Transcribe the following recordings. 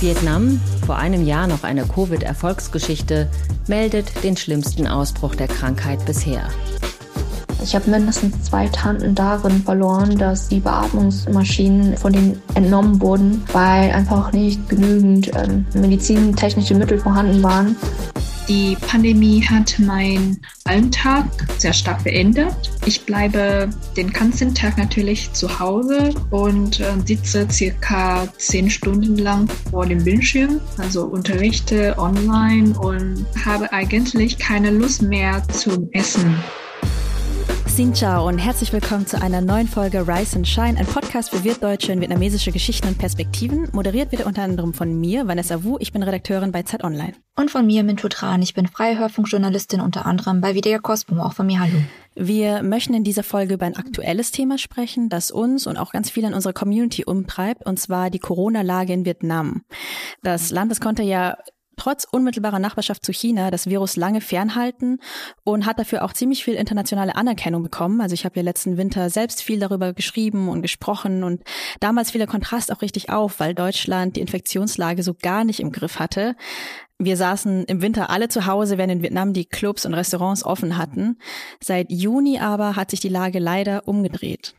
Vietnam, vor einem Jahr noch eine Covid-Erfolgsgeschichte, meldet den schlimmsten Ausbruch der Krankheit bisher. Ich habe mindestens zwei Tanten darin verloren, dass die Beatmungsmaschinen von denen entnommen wurden, weil einfach nicht genügend ähm, medizintechnische Mittel vorhanden waren. Die Pandemie hat meinen Alltag sehr stark verändert. Ich bleibe den ganzen Tag natürlich zu Hause und äh, sitze circa zehn Stunden lang vor dem Bildschirm, also unterrichte online und habe eigentlich keine Lust mehr zum Essen. Xin Chao und herzlich willkommen zu einer neuen Folge Rise and Shine, ein Podcast für wirtdeutsche und vietnamesische Geschichten und Perspektiven. Moderiert wird unter anderem von mir, Vanessa Wu, ich bin Redakteurin bei Zeit Online. Und von mir, Mintu Tran, ich bin freie Hörfunkjournalistin unter anderem bei Video Cosmo, auch von mir Hallo. Wir möchten in dieser Folge über ein aktuelles Thema sprechen, das uns und auch ganz viele in unserer Community umtreibt, und zwar die Corona-Lage in Vietnam. Das Land, das konnte ja trotz unmittelbarer Nachbarschaft zu China das Virus lange fernhalten und hat dafür auch ziemlich viel internationale Anerkennung bekommen. Also ich habe ja letzten Winter selbst viel darüber geschrieben und gesprochen und damals fiel der Kontrast auch richtig auf, weil Deutschland die Infektionslage so gar nicht im Griff hatte. Wir saßen im Winter alle zu Hause, während in Vietnam die Clubs und Restaurants offen hatten. Seit Juni aber hat sich die Lage leider umgedreht.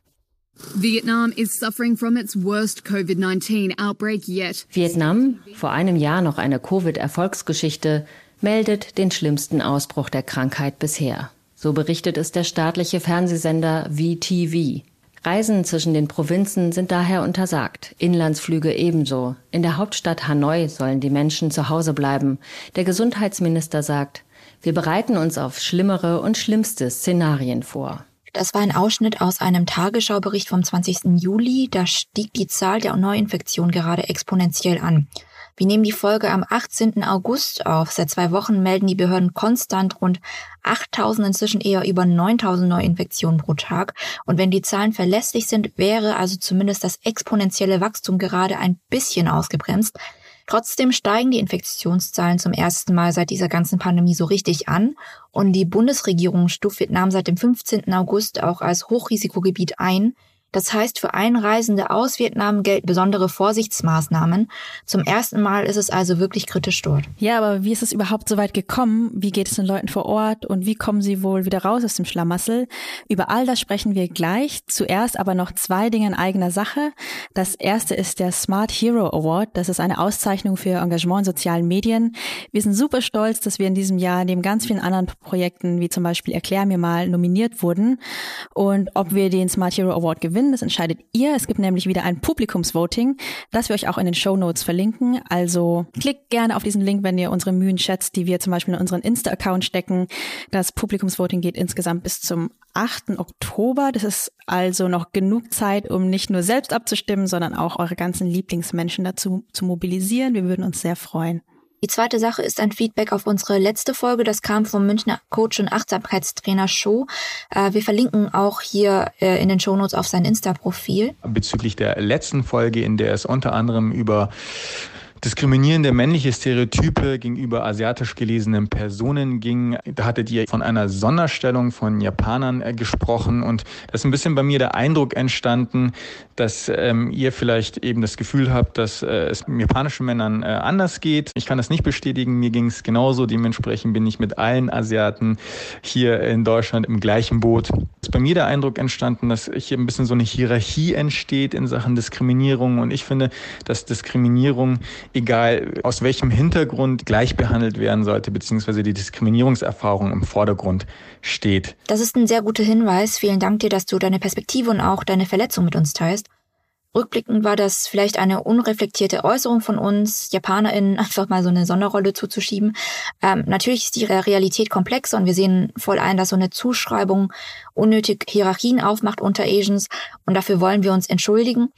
Vietnam is suffering from its worst COVID-19 outbreak yet. Vietnam, vor einem Jahr noch eine Covid-Erfolgsgeschichte, meldet den schlimmsten Ausbruch der Krankheit bisher. So berichtet es der staatliche Fernsehsender VTV. Reisen zwischen den Provinzen sind daher untersagt, Inlandsflüge ebenso. In der Hauptstadt Hanoi sollen die Menschen zu Hause bleiben. Der Gesundheitsminister sagt, wir bereiten uns auf schlimmere und schlimmste Szenarien vor. Das war ein Ausschnitt aus einem Tagesschaubericht vom 20. Juli. Da stieg die Zahl der Neuinfektionen gerade exponentiell an. Wir nehmen die Folge am 18. August auf. Seit zwei Wochen melden die Behörden konstant rund 8000, inzwischen eher über 9000 Neuinfektionen pro Tag. Und wenn die Zahlen verlässlich sind, wäre also zumindest das exponentielle Wachstum gerade ein bisschen ausgebremst. Trotzdem steigen die Infektionszahlen zum ersten Mal seit dieser ganzen Pandemie so richtig an und die Bundesregierung stuft Vietnam seit dem 15. August auch als Hochrisikogebiet ein. Das heißt, für Einreisende aus Vietnam gelten besondere Vorsichtsmaßnahmen. Zum ersten Mal ist es also wirklich kritisch dort. Ja, aber wie ist es überhaupt so weit gekommen? Wie geht es den Leuten vor Ort und wie kommen sie wohl wieder raus aus dem Schlamassel? Über all das sprechen wir gleich. Zuerst aber noch zwei Dinge in eigener Sache. Das erste ist der Smart Hero Award. Das ist eine Auszeichnung für Engagement in sozialen Medien. Wir sind super stolz, dass wir in diesem Jahr neben ganz vielen anderen Projekten, wie zum Beispiel Erklär mir mal, nominiert wurden. Und ob wir den Smart Hero Award gewinnen, gewinnen. Das entscheidet ihr. Es gibt nämlich wieder ein Publikumsvoting, das wir euch auch in den Show Notes verlinken. Also klickt gerne auf diesen Link, wenn ihr unsere Mühen schätzt, die wir zum Beispiel in unseren Insta-Account stecken. Das Publikumsvoting geht insgesamt bis zum 8. Oktober. Das ist also noch genug Zeit, um nicht nur selbst abzustimmen, sondern auch eure ganzen Lieblingsmenschen dazu zu mobilisieren. Wir würden uns sehr freuen. Die zweite Sache ist ein Feedback auf unsere letzte Folge. Das kam vom Münchner Coach und Achtsamkeitstrainer Show. Äh, wir verlinken auch hier äh, in den Shownotes auf sein Insta-Profil. Bezüglich der letzten Folge, in der es unter anderem über diskriminierende männliche Stereotype gegenüber asiatisch gelesenen Personen ging. Da hattet ihr von einer Sonderstellung von Japanern äh, gesprochen und da ist ein bisschen bei mir der Eindruck entstanden, dass ähm, ihr vielleicht eben das Gefühl habt, dass äh, es japanischen Männern äh, anders geht. Ich kann das nicht bestätigen, mir ging es genauso. Dementsprechend bin ich mit allen Asiaten hier in Deutschland im gleichen Boot. Ist bei mir der Eindruck entstanden, dass hier ein bisschen so eine Hierarchie entsteht in Sachen Diskriminierung und ich finde, dass Diskriminierung egal aus welchem Hintergrund gleich behandelt werden sollte, beziehungsweise die Diskriminierungserfahrung im Vordergrund steht. Das ist ein sehr guter Hinweis. Vielen Dank dir, dass du deine Perspektive und auch deine Verletzung mit uns teilst. Rückblickend war das vielleicht eine unreflektierte Äußerung von uns, JapanerInnen einfach mal so eine Sonderrolle zuzuschieben. Ähm, natürlich ist die Realität komplexer und wir sehen voll ein, dass so eine Zuschreibung unnötig Hierarchien aufmacht unter Asians und dafür wollen wir uns entschuldigen.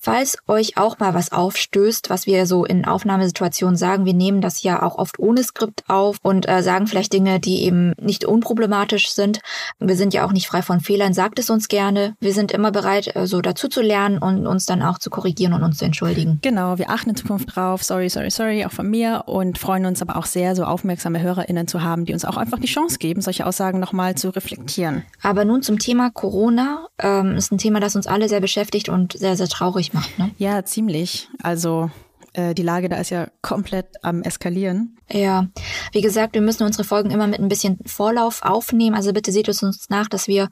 Falls euch auch mal was aufstößt, was wir so in Aufnahmesituationen sagen, wir nehmen das ja auch oft ohne Skript auf und äh, sagen vielleicht Dinge, die eben nicht unproblematisch sind. Wir sind ja auch nicht frei von Fehlern. Sagt es uns gerne. Wir sind immer bereit, äh, so dazu zu lernen und uns dann auch zu korrigieren und uns zu entschuldigen. Genau, wir achten in Zukunft drauf. Sorry, sorry, sorry, auch von mir und freuen uns aber auch sehr, so aufmerksame HörerInnen zu haben, die uns auch einfach die Chance geben, solche Aussagen nochmal zu reflektieren. Aber nun zum Thema Corona. Ähm, ist ein Thema, das uns alle sehr beschäftigt und sehr, sehr traurig macht. Ne? Ja, ziemlich. Also Äh, die Lage da ist ja komplett am Eskalieren. Ja, wie gesagt, wir müssen unsere Folgen immer mit ein bisschen Vorlauf aufnehmen. Also bitte seht es uns nach, dass wir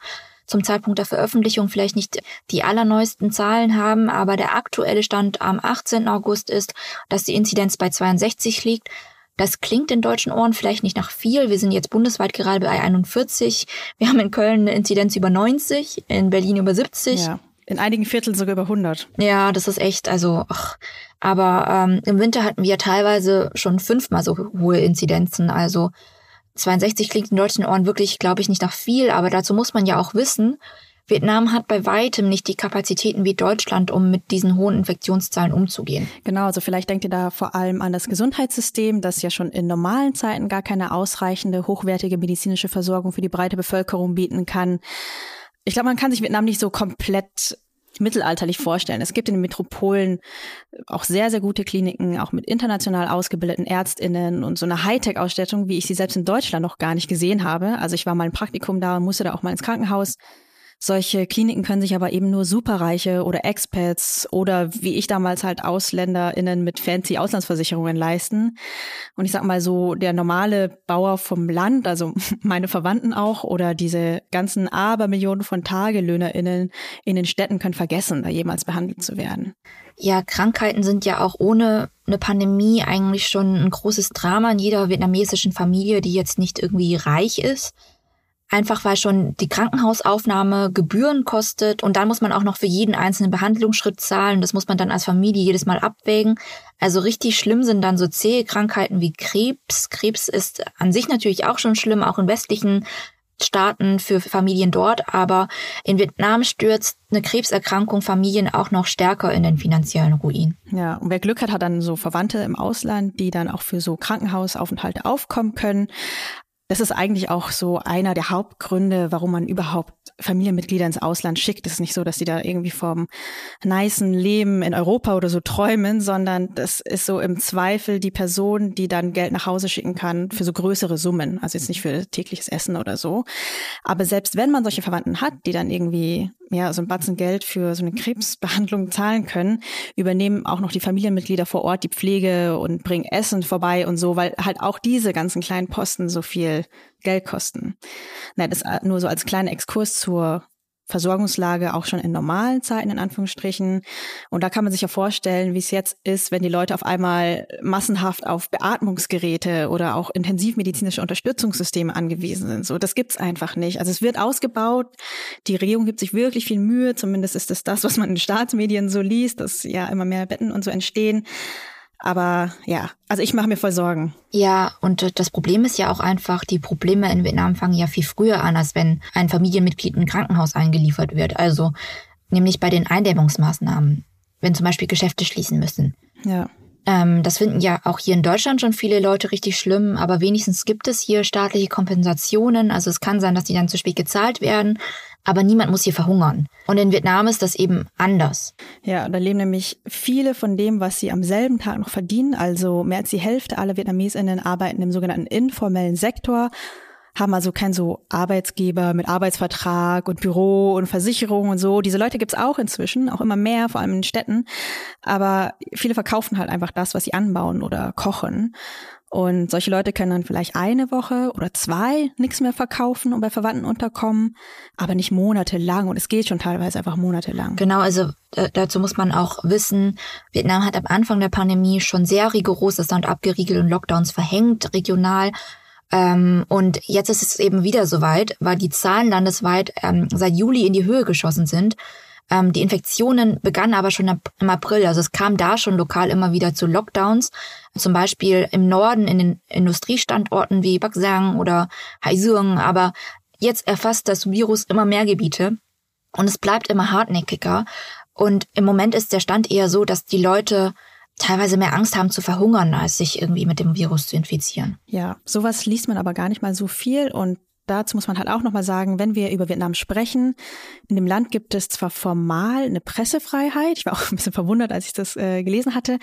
zum Zeitpunkt der Veröffentlichung vielleicht nicht die allerneuesten Zahlen haben, aber der aktuelle Stand am 18. August ist, dass die Inzidenz bei 62 liegt. Das klingt in deutschen Ohren vielleicht nicht nach viel. Wir sind jetzt bundesweit gerade bei 41. Wir haben in Köln eine Inzidenz über 90, in Berlin über 70. Ja. In einigen Vierteln sogar über 100. Ja, das ist echt, also, ach. aber ähm, im Winter hatten wir teilweise schon fünfmal so hohe Inzidenzen. Also 62 klingt in deutschen Ohren wirklich, glaube ich, nicht nach viel, aber dazu muss man ja auch wissen, Vietnam hat bei weitem nicht die Kapazitäten wie Deutschland, um mit diesen hohen Infektionszahlen umzugehen. Genau, also vielleicht denkt ihr da vor allem an das Gesundheitssystem, das ja schon in normalen Zeiten gar keine ausreichende, hochwertige medizinische Versorgung für die breite Bevölkerung bieten kann. Ich glaube, man kann sich Vietnam nicht so komplett mittelalterlich vorstellen. Es gibt in den Metropolen auch sehr, sehr gute Kliniken, auch mit international ausgebildeten Ärztinnen und so eine Hightech-Ausstattung, wie ich sie selbst in Deutschland noch gar nicht gesehen habe. Also ich war mal im Praktikum da und musste da auch mal ins Krankenhaus. Solche Kliniken können sich aber eben nur Superreiche oder Expats oder wie ich damals halt AusländerInnen mit fancy Auslandsversicherungen leisten. Und ich sag mal so, der normale Bauer vom Land, also meine Verwandten auch oder diese ganzen Abermillionen von TagelöhnerInnen in den Städten können vergessen, da jemals behandelt zu werden. Ja, Krankheiten sind ja auch ohne eine Pandemie eigentlich schon ein großes Drama in jeder vietnamesischen Familie, die jetzt nicht irgendwie reich ist. Einfach weil schon die Krankenhausaufnahme Gebühren kostet und dann muss man auch noch für jeden einzelnen Behandlungsschritt zahlen. Das muss man dann als Familie jedes Mal abwägen. Also richtig schlimm sind dann so zähe Krankheiten wie Krebs. Krebs ist an sich natürlich auch schon schlimm, auch in westlichen Staaten für Familien dort, aber in Vietnam stürzt eine Krebserkrankung Familien auch noch stärker in den finanziellen Ruin. Ja, und wer Glück hat, hat dann so Verwandte im Ausland, die dann auch für so Krankenhausaufenthalte aufkommen können. Das ist eigentlich auch so einer der Hauptgründe, warum man überhaupt Familienmitglieder ins Ausland schickt. Es ist nicht so, dass die da irgendwie vom nicen Leben in Europa oder so träumen, sondern das ist so im Zweifel die Person, die dann Geld nach Hause schicken kann für so größere Summen. Also jetzt nicht für tägliches Essen oder so. Aber selbst wenn man solche Verwandten hat, die dann irgendwie ja, so ein Batzen Geld für so eine Krebsbehandlung zahlen können, übernehmen auch noch die Familienmitglieder vor Ort die Pflege und bringen Essen vorbei und so, weil halt auch diese ganzen kleinen Posten so viel Geld kosten. Na, das nur so als kleiner Exkurs zur Versorgungslage auch schon in normalen Zeiten in Anführungsstrichen. Und da kann man sich ja vorstellen, wie es jetzt ist, wenn die Leute auf einmal massenhaft auf Beatmungsgeräte oder auch intensivmedizinische Unterstützungssysteme angewiesen sind. So, das gibt's einfach nicht. Also es wird ausgebaut. Die Regierung gibt sich wirklich viel Mühe. Zumindest ist es das, was man in Staatsmedien so liest, dass ja immer mehr Betten und so entstehen. Aber ja, also ich mache mir voll Sorgen. Ja, und das Problem ist ja auch einfach, die Probleme in Vietnam fangen ja viel früher an, als wenn ein Familienmitglied ein Krankenhaus eingeliefert wird. Also nämlich bei den Eindämmungsmaßnahmen, wenn zum Beispiel Geschäfte schließen müssen. Ja. Ähm, das finden ja auch hier in Deutschland schon viele Leute richtig schlimm, aber wenigstens gibt es hier staatliche Kompensationen. Also es kann sein, dass die dann zu spät gezahlt werden, aber niemand muss hier verhungern. Und in Vietnam ist das eben anders. Ja, da leben nämlich viele von dem, was sie am selben Tag noch verdienen. Also mehr als die Hälfte aller VietnamesInnen arbeiten im sogenannten informellen Sektor haben also keinen so Arbeitsgeber mit Arbeitsvertrag und Büro und Versicherung und so. Diese Leute gibt's auch inzwischen, auch immer mehr, vor allem in Städten. Aber viele verkaufen halt einfach das, was sie anbauen oder kochen. Und solche Leute können dann vielleicht eine Woche oder zwei nichts mehr verkaufen und bei Verwandten unterkommen, aber nicht monatelang. Und es geht schon teilweise einfach monatelang. Genau, also äh, dazu muss man auch wissen, Vietnam hat am Anfang der Pandemie schon sehr rigoros das Land abgeriegelt und Lockdowns verhängt, regional. Ähm, und jetzt ist es eben wieder soweit, weil die Zahlen landesweit ähm, seit Juli in die Höhe geschossen sind. Ähm, die Infektionen begannen aber schon im April. Also es kam da schon lokal immer wieder zu Lockdowns. Zum Beispiel im Norden in den Industriestandorten wie Baksang oder Haizuong. Aber jetzt erfasst das Virus immer mehr Gebiete und es bleibt immer hartnäckiger. Und im Moment ist der Stand eher so, dass die Leute teilweise mehr Angst haben zu verhungern, als sich irgendwie mit dem Virus zu infizieren. Ja, sowas liest man aber gar nicht mal so viel und dazu muss man halt auch nochmal sagen, wenn wir über Vietnam sprechen, in dem Land gibt es zwar formal eine Pressefreiheit, ich war auch ein bisschen verwundert, als ich das äh, gelesen hatte,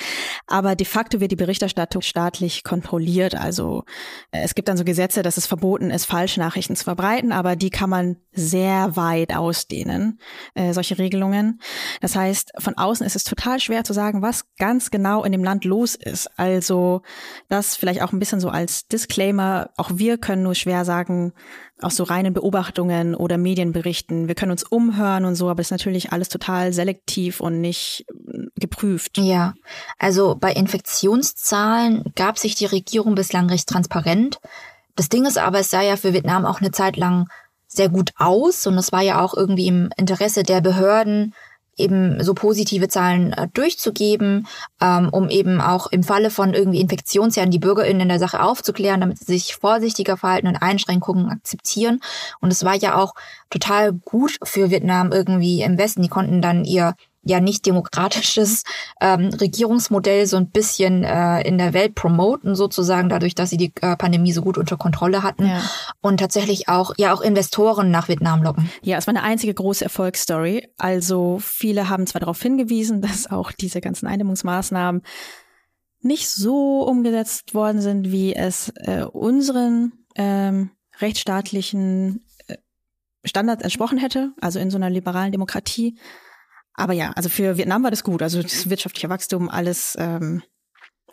aber de facto wird die Berichterstattung staatlich kontrolliert. Also äh, es gibt dann so Gesetze, dass es verboten ist, Falschnachrichten zu verbreiten, aber die kann man sehr weit ausdehnen, äh, solche Regelungen. Das heißt, von außen ist es total schwer zu sagen, was ganz genau in dem Land los ist. Also das vielleicht auch ein bisschen so als Disclaimer, auch wir können nur schwer sagen, aus so reinen Beobachtungen oder Medienberichten. Wir können uns umhören und so, aber es ist natürlich alles total selektiv und nicht äh, geprüft. Ja, also bei Infektionszahlen gab sich die Regierung bislang recht transparent. Das Ding ist aber, es sah ja für Vietnam auch eine Zeit lang sehr gut aus und es war ja auch irgendwie im Interesse der Behörden, eben so positive Zahlen äh, durchzugeben, ähm, um eben auch im Falle von irgendwie Infektionsherden die BürgerInnen in der Sache aufzuklären, damit sie sich vorsichtiger verhalten und Einschränkungen akzeptieren. Und es war ja auch total gut für Vietnam irgendwie im Westen. Die konnten dann ihr ja nicht demokratisches ähm, Regierungsmodell so ein bisschen äh, in der Welt promoten, sozusagen, dadurch, dass sie die äh, Pandemie so gut unter Kontrolle hatten ja. und tatsächlich auch ja auch Investoren nach Vietnam locken. Ja, es war eine einzige große Erfolgsstory. Also viele haben zwar darauf hingewiesen, dass auch diese ganzen Eindämmungsmaßnahmen nicht so umgesetzt worden sind, wie es äh, unseren ähm, rechtsstaatlichen äh, Standards entsprochen hätte, also in so einer liberalen Demokratie. Aber ja, also für Vietnam war das gut. Also das wirtschaftliche Wachstum, alles, ähm,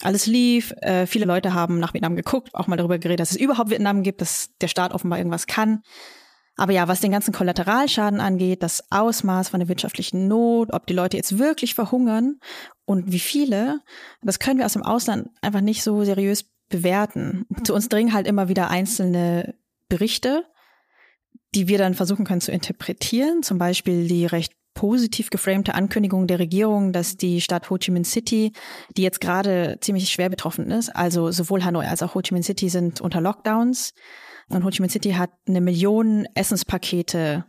alles lief. Äh, viele Leute haben nach Vietnam geguckt, auch mal darüber geredet, dass es überhaupt Vietnam gibt, dass der Staat offenbar irgendwas kann. Aber ja, was den ganzen Kollateralschaden angeht, das Ausmaß von der wirtschaftlichen Not, ob die Leute jetzt wirklich verhungern und wie viele, das können wir aus dem Ausland einfach nicht so seriös bewerten. Zu uns dringen halt immer wieder einzelne Berichte, die wir dann versuchen können zu interpretieren. Zum Beispiel die recht positiv geframte Ankündigung der Regierung, dass die Stadt Ho Chi Minh City, die jetzt gerade ziemlich schwer betroffen ist, also sowohl Hanoi als auch Ho Chi Minh City sind unter Lockdowns. Und Ho Chi Minh City hat eine Million Essenspakete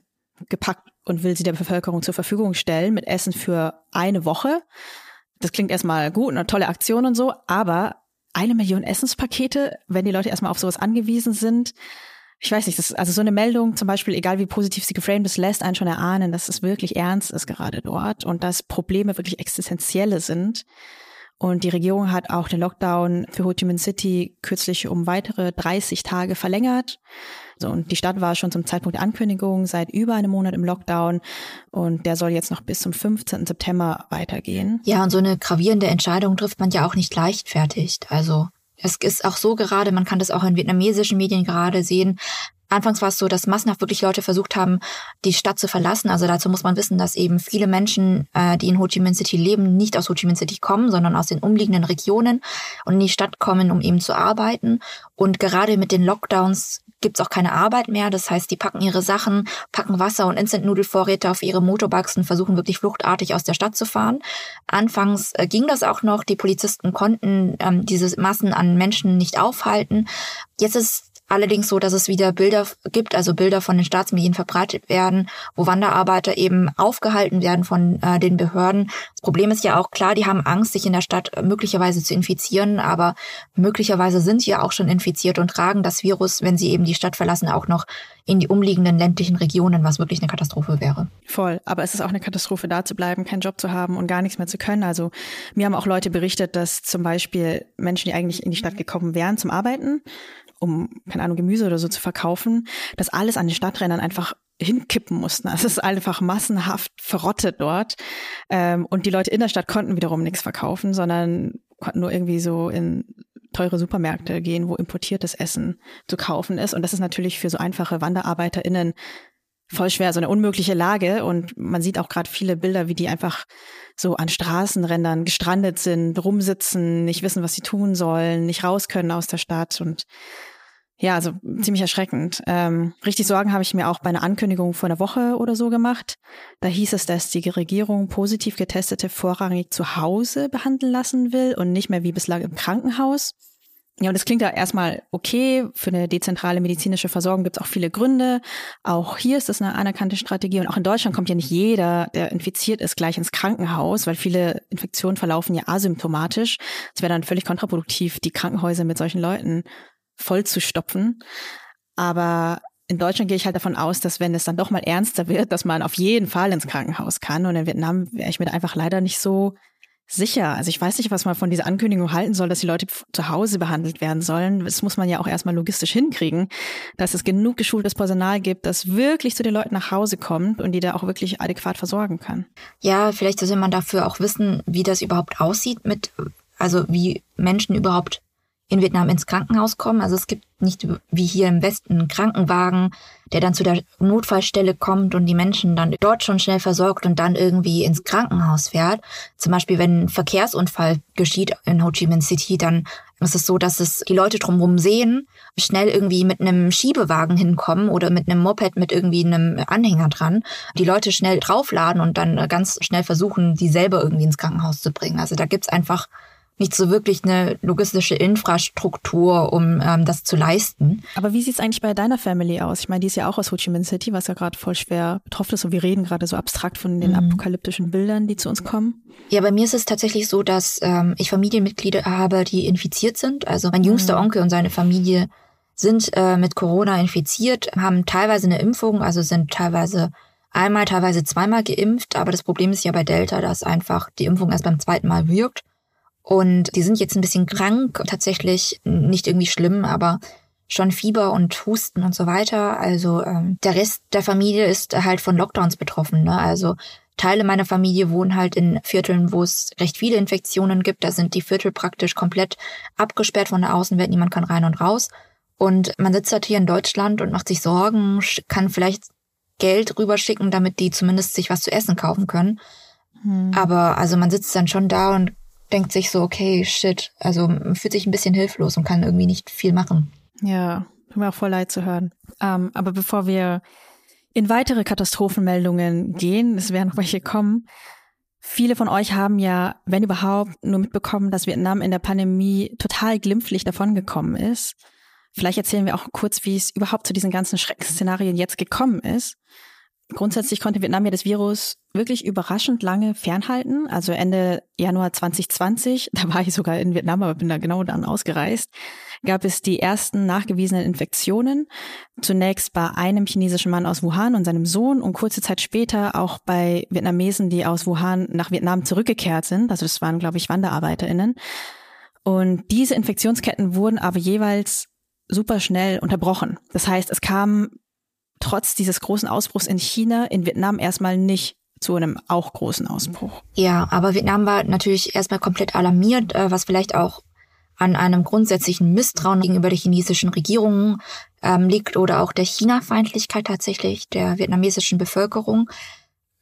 gepackt und will sie der Bevölkerung zur Verfügung stellen mit Essen für eine Woche. Das klingt erstmal gut, eine tolle Aktion und so, aber eine Million Essenspakete, wenn die Leute erstmal auf sowas angewiesen sind, ich weiß nicht, das, also so eine Meldung zum Beispiel, egal wie positiv sie geframed ist, lässt einen schon erahnen, dass es wirklich ernst ist gerade dort und dass Probleme wirklich existenzielle sind. Und die Regierung hat auch den Lockdown für Ho Chi Minh City kürzlich um weitere 30 Tage verlängert. So, und die Stadt war schon zum Zeitpunkt der Ankündigung seit über einem Monat im Lockdown und der soll jetzt noch bis zum 15. September weitergehen. Ja, und so eine gravierende Entscheidung trifft man ja auch nicht leichtfertig. Also es ist auch so gerade, man kann das auch in vietnamesischen Medien gerade sehen. Anfangs war es so, dass massenhaft wirklich Leute versucht haben, die Stadt zu verlassen. Also dazu muss man wissen, dass eben viele Menschen, äh, die in Ho Chi Minh City leben, nicht aus Ho Chi Minh City kommen, sondern aus den umliegenden Regionen und in die Stadt kommen, um eben zu arbeiten. Und gerade mit den Lockdowns gibt's auch keine Arbeit mehr. Das heißt, die packen ihre Sachen, packen Wasser und Instant-Nudelvorräte auf ihre Motorbikes und versuchen wirklich fluchtartig aus der Stadt zu fahren. Anfangs äh, ging das auch noch. Die Polizisten konnten ähm, diese Massen an Menschen nicht aufhalten. Jetzt ist allerdings so, dass es wieder Bilder gibt, also Bilder von den Staatsmedien verbreitet werden, wo Wanderarbeiter eben aufgehalten werden von äh, den Behörden. Das Problem ist ja auch klar, die haben Angst, sich in der Stadt möglicherweise zu infizieren, aber möglicherweise sind sie ja auch schon infiziert und tragen das Virus, wenn sie eben die Stadt verlassen, auch noch in die umliegenden ländlichen Regionen, was wirklich eine Katastrophe wäre. Voll, aber es ist auch eine Katastrophe, da zu bleiben, keinen Job zu haben und gar nichts mehr zu können. Also mir haben auch Leute berichtet, dass zum Beispiel Menschen, die eigentlich in die Stadt gekommen wären zum Arbeiten, um, keine Ahnung, Gemüse oder so zu verkaufen, dass alles an den Stadträndern einfach hinkippen mussten. Also es ist einfach massenhaft verrottet dort. Ähm, und die Leute in der Stadt konnten wiederum nichts verkaufen, sondern konnten nur irgendwie so in teure Supermärkte gehen, wo importiertes Essen zu kaufen ist. Und das ist natürlich für so einfache WanderarbeiterInnen voll schwer, so eine unmögliche Lage. Und man sieht auch gerade viele Bilder, wie die einfach so an Straßenrändern gestrandet sind, rumsitzen, nicht wissen, was sie tun sollen, nicht raus können aus der Stadt und ja, also ziemlich erschreckend. Ähm, richtig Sorgen habe ich mir auch bei einer Ankündigung vor einer Woche oder so gemacht. Da hieß es, dass die Regierung positiv getestete vorrangig zu Hause behandeln lassen will und nicht mehr wie bislang im Krankenhaus. Ja, und das klingt ja erstmal okay. Für eine dezentrale medizinische Versorgung gibt es auch viele Gründe. Auch hier ist das eine anerkannte Strategie. Und auch in Deutschland kommt ja nicht jeder, der infiziert ist, gleich ins Krankenhaus, weil viele Infektionen verlaufen ja asymptomatisch. Es wäre dann völlig kontraproduktiv, die Krankenhäuser mit solchen Leuten voll zu stopfen. Aber in Deutschland gehe ich halt davon aus, dass wenn es dann doch mal ernster wird, dass man auf jeden Fall ins Krankenhaus kann. Und in Vietnam wäre ich mir einfach leider nicht so sicher. Also ich weiß nicht, was man von dieser Ankündigung halten soll, dass die Leute zu Hause behandelt werden sollen. Das muss man ja auch erstmal logistisch hinkriegen, dass es genug geschultes Personal gibt, das wirklich zu den Leuten nach Hause kommt und die da auch wirklich adäquat versorgen kann. Ja, vielleicht sollte man dafür auch wissen, wie das überhaupt aussieht mit, also wie Menschen überhaupt in Vietnam ins Krankenhaus kommen. Also es gibt nicht wie hier im Westen einen Krankenwagen, der dann zu der Notfallstelle kommt und die Menschen dann dort schon schnell versorgt und dann irgendwie ins Krankenhaus fährt. Zum Beispiel, wenn ein Verkehrsunfall geschieht in Ho Chi Minh City, dann ist es so, dass es die Leute drumherum sehen, schnell irgendwie mit einem Schiebewagen hinkommen oder mit einem Moped mit irgendwie einem Anhänger dran, die Leute schnell draufladen und dann ganz schnell versuchen, die selber irgendwie ins Krankenhaus zu bringen. Also da gibt's einfach nicht so wirklich eine logistische Infrastruktur, um ähm, das zu leisten. Aber wie sieht es eigentlich bei deiner Family aus? Ich meine, die ist ja auch aus Ho Chi Minh City, was ja gerade voll schwer betroffen ist und wir reden gerade so abstrakt von den mhm. apokalyptischen Bildern, die zu uns kommen. Ja, bei mir ist es tatsächlich so, dass ähm, ich Familienmitglieder habe, die infiziert sind. Also mein jüngster mhm. Onkel und seine Familie sind äh, mit Corona infiziert, haben teilweise eine Impfung, also sind teilweise einmal, teilweise zweimal geimpft. Aber das Problem ist ja bei Delta, dass einfach die Impfung erst beim zweiten Mal wirkt. Und die sind jetzt ein bisschen krank, tatsächlich nicht irgendwie schlimm, aber schon Fieber und Husten und so weiter. Also ähm, der Rest der Familie ist halt von Lockdowns betroffen. Ne? Also Teile meiner Familie wohnen halt in Vierteln, wo es recht viele Infektionen gibt. Da sind die Viertel praktisch komplett abgesperrt von der Außenwelt. Niemand kann rein und raus. Und man sitzt halt hier in Deutschland und macht sich Sorgen, kann vielleicht Geld rüberschicken, damit die zumindest sich was zu essen kaufen können. Hm. Aber also man sitzt dann schon da und denkt sich so, okay, shit, also fühlt sich ein bisschen hilflos und kann irgendwie nicht viel machen. Ja, tut mir auch voll leid zu hören. Ähm, aber bevor wir in weitere Katastrophenmeldungen gehen, es werden noch welche kommen, Viele von euch haben ja, wenn überhaupt, nur mitbekommen, dass Vietnam in der Pandemie total glimpflich davongekommen ist. Vielleicht erzählen wir auch kurz, wie es überhaupt zu diesen ganzen Schreckensszenarien jetzt gekommen ist. Grundsätzlich konnte Vietnam ja das Virus wirklich überraschend lange fernhalten. Also Ende Januar 2020, da war ich sogar in Vietnam, aber bin da genau dann ausgereist, gab es die ersten nachgewiesenen Infektionen. Zunächst bei einem chinesischen Mann aus Wuhan und seinem Sohn und kurze Zeit später auch bei Vietnamesen, die aus Wuhan nach Vietnam zurückgekehrt sind. Also das waren, glaube ich, WanderarbeiterInnen. Und diese Infektionsketten wurden aber jeweils super schnell unterbrochen. Das heißt, es kam trotz dieses großen Ausbruchs in China in Vietnam erstmal nicht zu einem auch großen Ausbruch. Ja, aber Vietnam war natürlich erstmal komplett alarmiert, äh, was vielleicht auch an einem grundsätzlichen Misstrauen gegenüber der chinesischen Regierung ähm, liegt oder auch der China-Feindlichkeit tatsächlich der vietnamesischen Bevölkerung.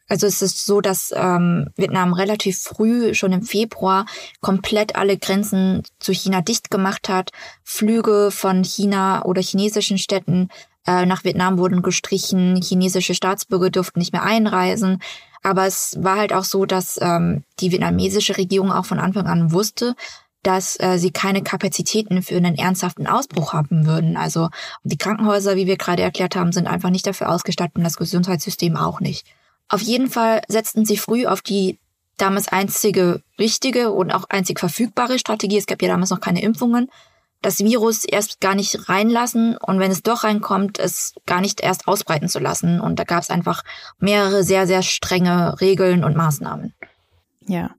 Also es ist so, dass ähm, Vietnam relativ früh, schon im Februar, komplett alle Grenzen zu China dicht gemacht hat. Flüge von China oder chinesischen Städten äh, nach Vietnam wurden gestrichen, chinesische Staatsbürger durften nicht mehr einreisen. Aber es war halt auch so, dass ähm, die vietnamesische Regierung auch von Anfang an wusste, dass äh, sie keine Kapazitäten für einen ernsthaften Ausbruch haben würden. Also die Krankenhäuser, wie wir gerade erklärt haben, sind einfach nicht dafür ausgestattet und das Gesundheitssystem auch nicht. Auf jeden Fall setzten sie früh auf die damals einzige richtige und auch einzig verfügbare Strategie. Es gab ja damals noch keine Impfungen das Virus erst gar nicht reinlassen und wenn es doch reinkommt, es gar nicht erst ausbreiten zu lassen. Und da gab es einfach mehrere sehr, sehr strenge Regeln und Maßnahmen. Ja,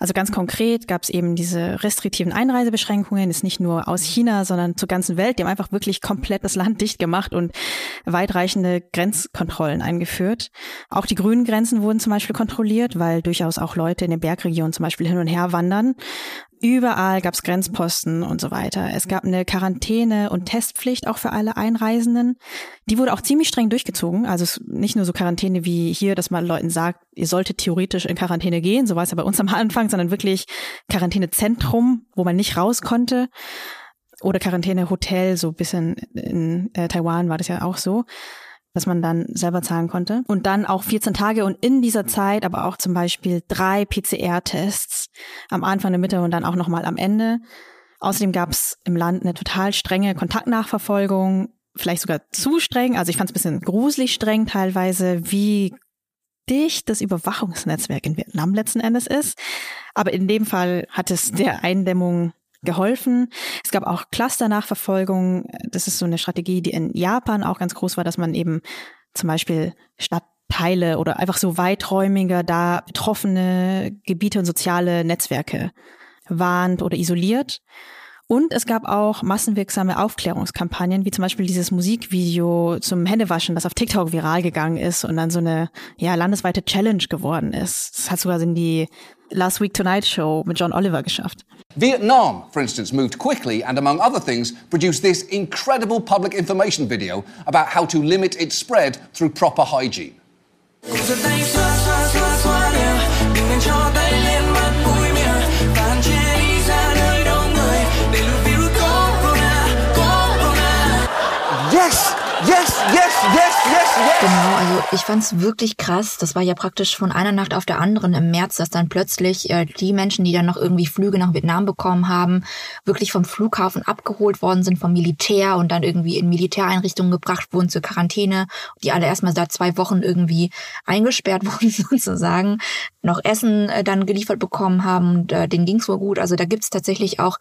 also ganz konkret gab es eben diese restriktiven Einreisebeschränkungen, ist nicht nur aus China, sondern zur ganzen Welt. Die haben einfach wirklich komplett das Land dicht gemacht und weitreichende Grenzkontrollen eingeführt. Auch die grünen Grenzen wurden zum Beispiel kontrolliert, weil durchaus auch Leute in den Bergregionen zum Beispiel hin und her wandern. Überall gab es Grenzposten und so weiter. Es gab eine Quarantäne- und Testpflicht auch für alle Einreisenden. Die wurde auch ziemlich streng durchgezogen. Also nicht nur so Quarantäne wie hier, dass man Leuten sagt, ihr solltet theoretisch in Quarantäne gehen, so war es ja bei uns am Anfang, sondern wirklich Quarantänezentrum, wo man nicht raus konnte. Oder Quarantänehotel, so bis in, in äh, Taiwan war das ja auch so was man dann selber zahlen konnte. Und dann auch 14 Tage und in dieser Zeit aber auch zum Beispiel drei PCR-Tests am Anfang, der Mitte und dann auch nochmal am Ende. Außerdem gab es im Land eine total strenge Kontaktnachverfolgung, vielleicht sogar zu streng. Also ich fand es ein bisschen gruselig streng teilweise, wie dicht das Überwachungsnetzwerk in Vietnam letzten Endes ist. Aber in dem Fall hat es der Eindämmung geholfen. Es gab auch Cluster-Nachverfolgung. Das ist so eine Strategie, die in Japan auch ganz groß war, dass man eben zum Beispiel Stadtteile oder einfach so weiträumiger da betroffene Gebiete und soziale Netzwerke warnt oder isoliert. Und es gab auch massenwirksame Aufklärungskampagnen, wie zum Beispiel dieses Musikvideo zum Händewaschen, das auf TikTok viral gegangen ist und dann so eine ja, landesweite Challenge geworden ist. Das hat sogar in die Last Week Tonight Show mit John Oliver geschafft. Vietnam, for instance, moved quickly and, among other things, produced this incredible public information video about how to limit its spread through proper hygiene. Yes, yes! Genau, also ich fand's wirklich krass. Das war ja praktisch von einer Nacht auf der anderen im März, dass dann plötzlich äh, die Menschen, die dann noch irgendwie Flüge nach Vietnam bekommen haben, wirklich vom Flughafen abgeholt worden sind vom Militär und dann irgendwie in Militäreinrichtungen gebracht wurden zur Quarantäne, die alle erstmal seit zwei Wochen irgendwie eingesperrt wurden sozusagen, noch Essen äh, dann geliefert bekommen haben und äh, denen ging's wohl gut. Also da gibt's tatsächlich auch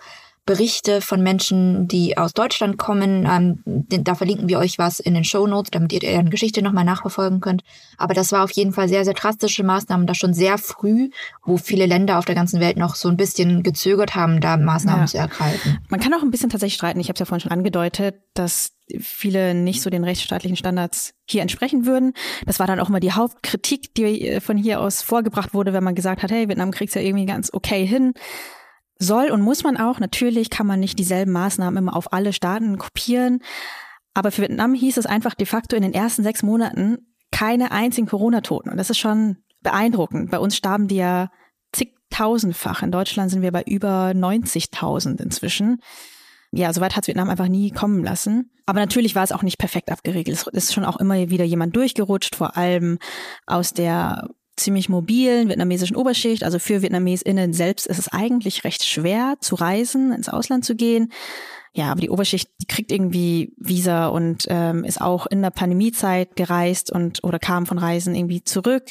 Berichte von Menschen, die aus Deutschland kommen. Ähm, da verlinken wir euch was in den Show Notes, damit ihr deren Geschichte nochmal nachverfolgen könnt. Aber das war auf jeden Fall sehr, sehr drastische Maßnahmen, da schon sehr früh, wo viele Länder auf der ganzen Welt noch so ein bisschen gezögert haben, da Maßnahmen ja. zu ergreifen. Man kann auch ein bisschen tatsächlich streiten. Ich habe es ja vorhin schon angedeutet, dass viele nicht so den rechtsstaatlichen Standards hier entsprechen würden. Das war dann auch mal die Hauptkritik, die von hier aus vorgebracht wurde, wenn man gesagt hat, hey, Vietnam kriegt's ja irgendwie ganz okay hin. Soll und muss man auch. Natürlich kann man nicht dieselben Maßnahmen immer auf alle Staaten kopieren. Aber für Vietnam hieß es einfach de facto in den ersten sechs Monaten keine einzigen Corona-Toten. Und das ist schon beeindruckend. Bei uns starben die ja zigtausendfach. In Deutschland sind wir bei über 90.000 inzwischen. Ja, soweit hat Vietnam einfach nie kommen lassen. Aber natürlich war es auch nicht perfekt abgeregelt. Es ist schon auch immer wieder jemand durchgerutscht, vor allem aus der ziemlich mobilen vietnamesischen Oberschicht. Also für VietnamesInnen selbst ist es eigentlich recht schwer zu reisen, ins Ausland zu gehen. Ja, aber die Oberschicht, die kriegt irgendwie Visa und ähm, ist auch in der Pandemiezeit gereist und oder kam von Reisen irgendwie zurück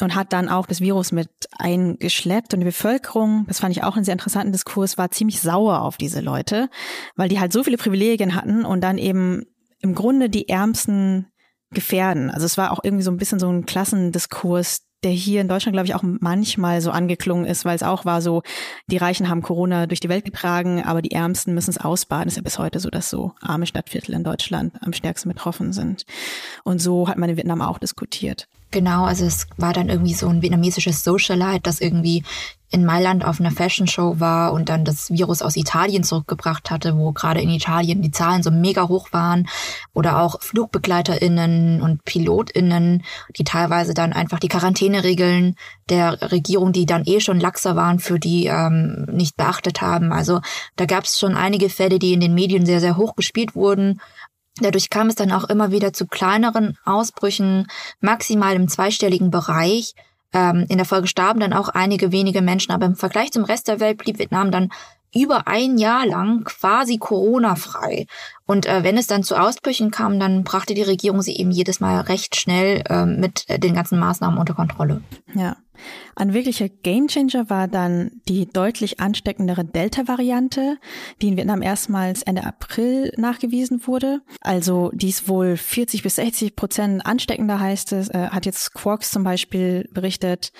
und hat dann auch das Virus mit eingeschleppt und die Bevölkerung, das fand ich auch einen sehr interessanten Diskurs, war ziemlich sauer auf diese Leute, weil die halt so viele Privilegien hatten und dann eben im Grunde die ärmsten gefährden. Also es war auch irgendwie so ein bisschen so ein Klassendiskurs, der hier in Deutschland, glaube ich, auch manchmal so angeklungen ist, weil es auch war so, die Reichen haben Corona durch die Welt getragen, aber die Ärmsten müssen es ausbaden. Es ist ja bis heute so, dass so arme Stadtviertel in Deutschland am stärksten betroffen sind. Und so hat man in Vietnam auch diskutiert. Genau, also es war dann irgendwie so ein vietnamesisches Socialite, das irgendwie in Mailand auf einer Fashion Show war und dann das Virus aus Italien zurückgebracht hatte, wo gerade in Italien die Zahlen so mega hoch waren oder auch FlugbegleiterInnen und PilotInnen, die teilweise dann einfach die Quarantäneregeln der Regierung, die dann eh schon laxer waren, für die ähm, nicht beachtet haben. Also da gab es schon einige Fälle, die in den Medien sehr, sehr hoch gespielt wurden Dadurch kam es dann auch immer wieder zu kleineren Ausbrüchen, maximal im zweistelligen Bereich. Ähm, in der Folge starben dann auch einige wenige Menschen, aber im Vergleich zum Rest der Welt blieb Vietnam dann über ein Jahr lang quasi Corona-frei. Und äh, wenn es dann zu Ausbrüchen kam, dann brachte die Regierung sie eben jedes Mal recht schnell äh, mit den ganzen Maßnahmen unter Kontrolle. Ja. Ein wirklicher Gamechanger war dann die deutlich ansteckendere Delta-Variante, die in Vietnam erstmals Ende April nachgewiesen wurde. Also die ist wohl 40 bis 60 Prozent ansteckender, heißt es, äh, hat jetzt Quarks zum Beispiel berichtet,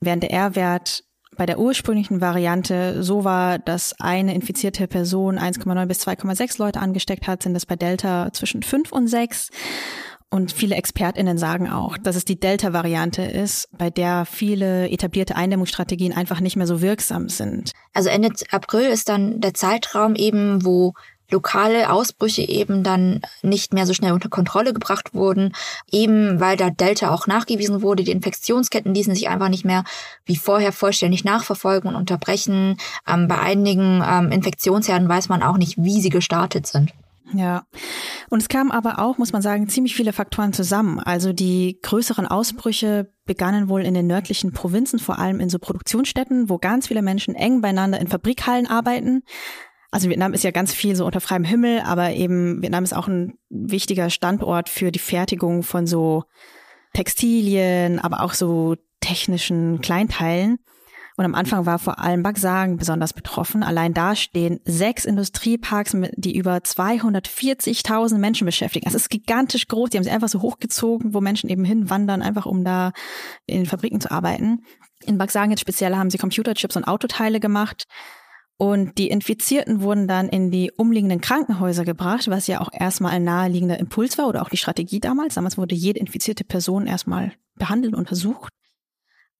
während der R-Wert bei der ursprünglichen Variante so war, dass eine infizierte Person 1,9 bis 2,6 Leute angesteckt hat, sind das bei Delta zwischen 5 und 6. Und viele ExpertInnen sagen auch, dass es die Delta-Variante ist, bei der viele etablierte Eindämmungsstrategien einfach nicht mehr so wirksam sind. Also Ende April ist dann der Zeitraum eben, wo lokale Ausbrüche eben dann nicht mehr so schnell unter Kontrolle gebracht wurden, eben weil da Delta auch nachgewiesen wurde. Die Infektionsketten ließen sich einfach nicht mehr wie vorher vollständig nachverfolgen und unterbrechen. Ähm, bei einigen ähm, Infektionsherden weiß man auch nicht, wie sie gestartet sind. Ja. Und es kamen aber auch, muss man sagen, ziemlich viele Faktoren zusammen. Also die größeren Ausbrüche begannen wohl in den nördlichen Provinzen, vor allem in so Produktionsstätten, wo ganz viele Menschen eng beieinander in Fabrikhallen arbeiten. Also Vietnam ist ja ganz viel so unter freiem Himmel, aber eben Vietnam ist auch ein wichtiger Standort für die Fertigung von so Textilien, aber auch so technischen Kleinteilen. Und am Anfang war vor allem Bagsagen besonders betroffen. Allein da stehen sechs Industrieparks, die über 240.000 Menschen beschäftigen. Das ist gigantisch groß. Die haben sie einfach so hochgezogen, wo Menschen eben hinwandern, einfach um da in Fabriken zu arbeiten. In Bagsagen jetzt speziell haben sie Computerchips und Autoteile gemacht. Und die Infizierten wurden dann in die umliegenden Krankenhäuser gebracht, was ja auch erstmal ein naheliegender Impuls war oder auch die Strategie damals. Damals wurde jede infizierte Person erstmal behandelt und untersucht.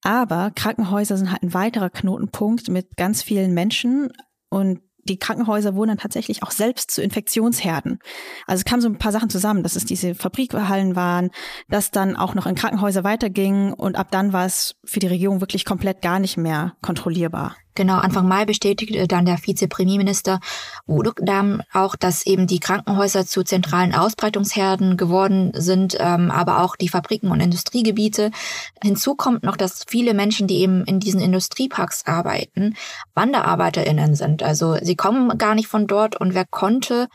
Aber Krankenhäuser sind halt ein weiterer Knotenpunkt mit ganz vielen Menschen und die Krankenhäuser wurden dann tatsächlich auch selbst zu Infektionsherden. Also es kamen so ein paar Sachen zusammen, dass es diese Fabrikhallen waren, dass dann auch noch in Krankenhäuser weiterging und ab dann war es für die Regierung wirklich komplett gar nicht mehr kontrollierbar. Genau, Anfang Mai bestätigte dann der Vizepremierminister Udukdam auch, dass eben die Krankenhäuser zu zentralen Ausbreitungsherden geworden sind, ähm, aber auch die Fabriken und Industriegebiete. Hinzu kommt noch, dass viele Menschen, die eben in diesen Industrieparks arbeiten, WanderarbeiterInnen sind. Also sie kommen gar nicht von dort und wer konnte,